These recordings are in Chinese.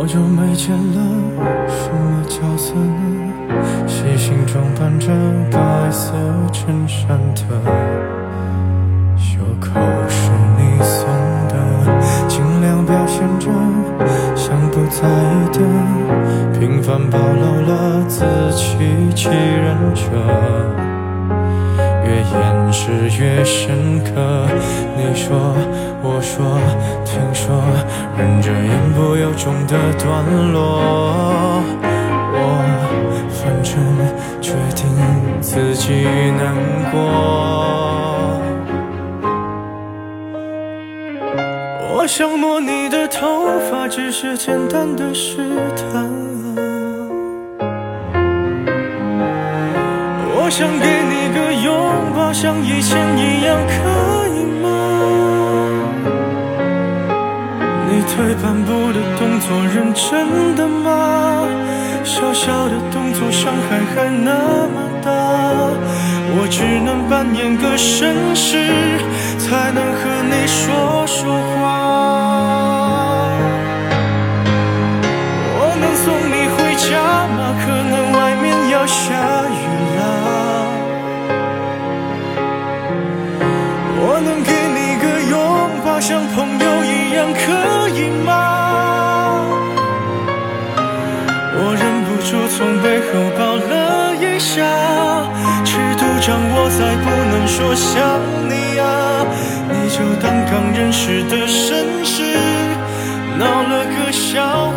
好久没见了，什么角色呢？细心装扮着白色衬衫的，袖口是你送的，尽量表现着像不在意的，平凡暴露了自欺欺人者。越掩饰越深刻。你说，我中的段落。我反正决定自己难过。我想摸你的头发，只是简单的试探。我想给你个拥抱，像以前一样可，退半步的动作，认真的吗？小小的动作，伤害还那么大，我只能扮演个绅士，才能和你说说话。说想你啊，你就当刚认识的绅士，闹了个笑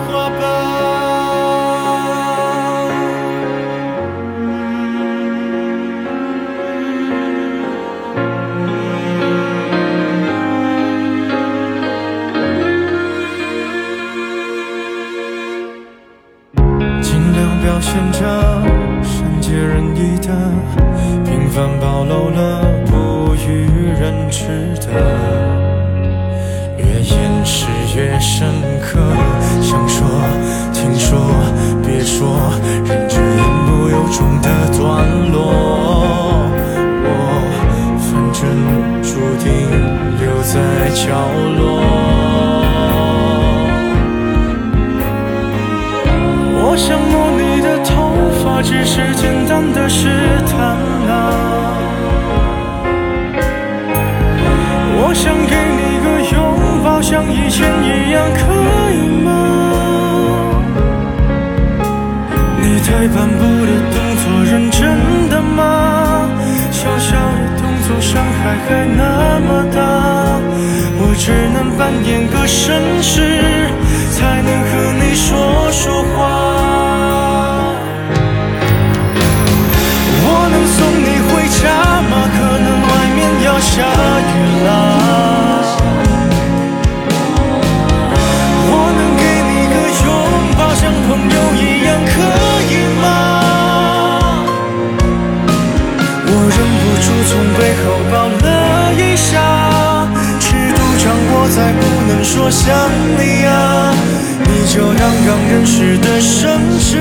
反暴露了不与人知的，越掩饰越深刻。想说，听说，别说，忍着言不由衷的段落。我反正注定留在角落。我想摸你的头发，只是简单的试伤害还那么大，我只能扮演个绅士，才能和你说说话。想你啊，你就当刚认识的绅士，